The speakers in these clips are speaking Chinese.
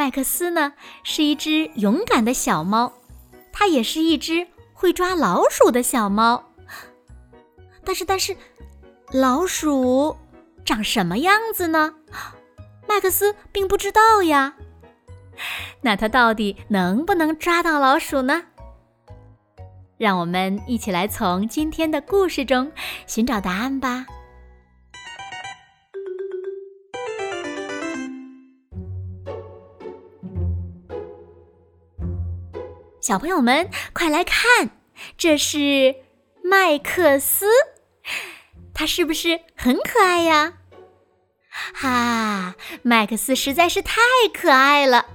麦克斯呢，是一只勇敢的小猫，它也是一只会抓老鼠的小猫。但是，但是，老鼠长什么样子呢？麦克斯并不知道呀。那它到底能不能抓到老鼠呢？让我们一起来从今天的故事中寻找答案吧。小朋友们，快来看，这是麦克斯，他是不是很可爱呀？哈，麦克斯实在是太可爱了，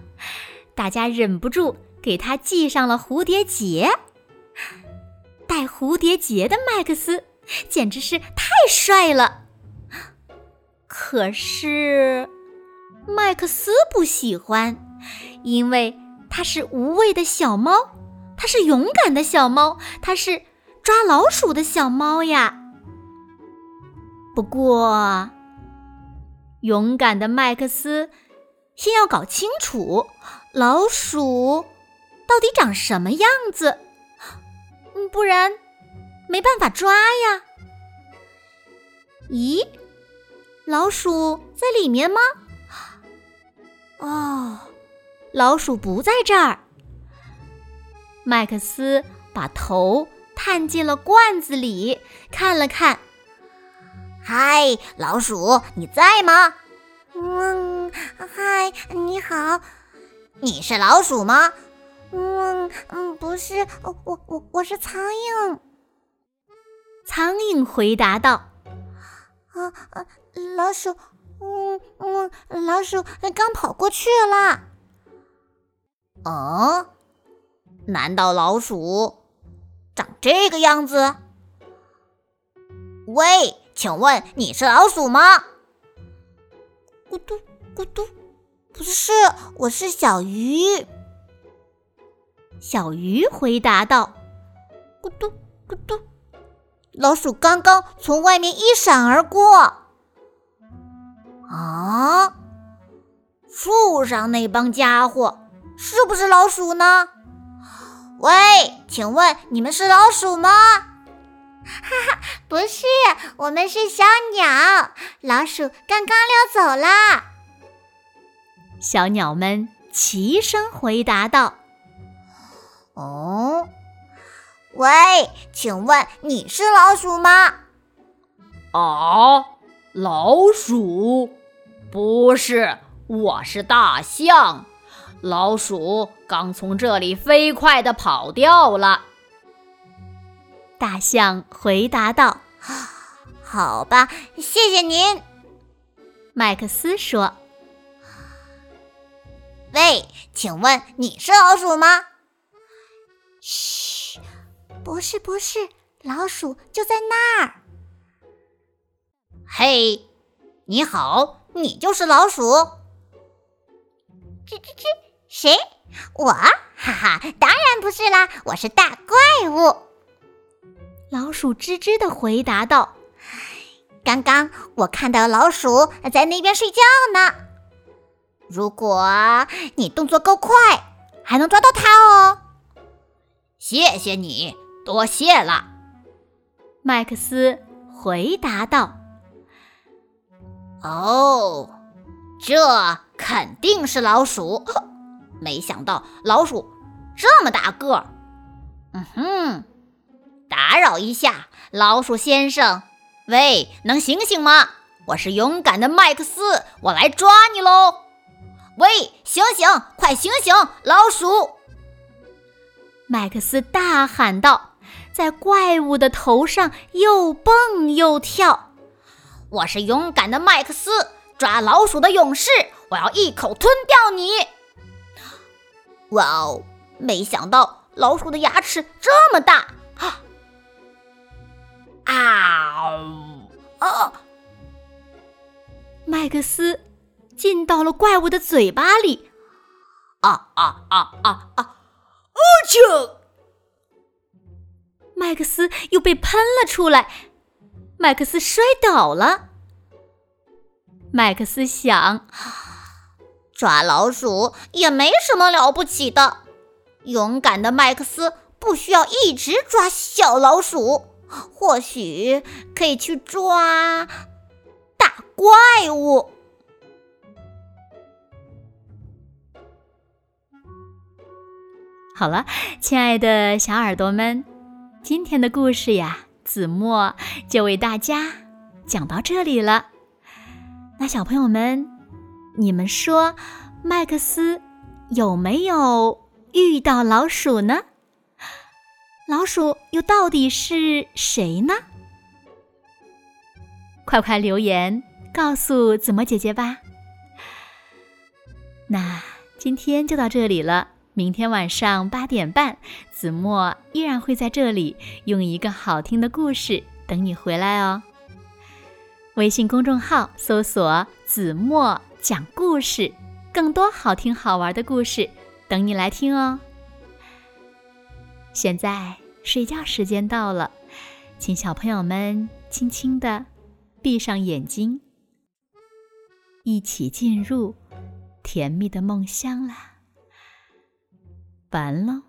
大家忍不住给他系上了蝴蝶结。戴蝴蝶结的麦克斯简直是太帅了。可是麦克斯不喜欢，因为。它是无畏的小猫，它是勇敢的小猫，它是抓老鼠的小猫呀。不过，勇敢的麦克斯先要搞清楚老鼠到底长什么样子，不然没办法抓呀。咦，老鼠在里面吗？哦。老鼠不在这儿。麦克斯把头探进了罐子里，看了看。嗨，老鼠，你在吗？嗯，嗨，你好。你是老鼠吗？嗯嗯，不是，我我我是苍蝇。苍蝇回答道：“啊啊，老鼠，嗯嗯，老鼠刚跑过去了。”哦，难道老鼠长这个样子？喂，请问你是老鼠吗？咕嘟咕嘟，不是，我是小鱼。小鱼回答道：“咕嘟咕嘟，老鼠刚刚从外面一闪而过。啊，树上那帮家伙。”是不是老鼠呢？喂，请问你们是老鼠吗？哈哈，不是，我们是小鸟。老鼠刚刚溜走了。小鸟们齐声回答道：“哦，喂，请问你是老鼠吗？”啊，老鼠？不是，我是大象。老鼠刚从这里飞快地跑掉了。大象回答道：“好吧，谢谢您。”麦克斯说：“喂，请问你是老鼠吗？”“嘘，不是，不是，老鼠就在那儿。”“嘿，你好，你就是老鼠？”“吱吱吱。”谁？我？哈哈，当然不是啦，我是大怪物。老鼠吱吱的回答道：“刚刚我看到老鼠在那边睡觉呢。如果你动作够快，还能抓到它哦。”谢谢你，多谢了。麦克斯回答道：“哦，这肯定是老鼠。”没想到老鼠这么大个儿，嗯哼，打扰一下，老鼠先生，喂，能醒醒吗？我是勇敢的麦克斯，我来抓你喽！喂，醒醒，快醒醒，老鼠！麦克斯大喊道，在怪物的头上又蹦又跳。我是勇敢的麦克斯，抓老鼠的勇士，我要一口吞掉你！哇哦！没想到老鼠的牙齿这么大！啊！啊！麦克斯进到了怪物的嘴巴里！啊啊啊啊啊！哦啾！麦克斯又被喷了出来，麦克斯摔倒了。麦克斯想，抓老鼠也没什么了不起的。勇敢的麦克斯不需要一直抓小老鼠，或许可以去抓大怪物。好了，亲爱的小耳朵们。今天的故事呀，子墨就为大家讲到这里了。那小朋友们，你们说麦克斯有没有遇到老鼠呢？老鼠又到底是谁呢？快快留言告诉子墨姐姐吧。那今天就到这里了。明天晚上八点半，子墨依然会在这里用一个好听的故事等你回来哦。微信公众号搜索“子墨讲故事”，更多好听好玩的故事等你来听哦。现在睡觉时间到了，请小朋友们轻轻的闭上眼睛，一起进入甜蜜的梦乡啦。完了。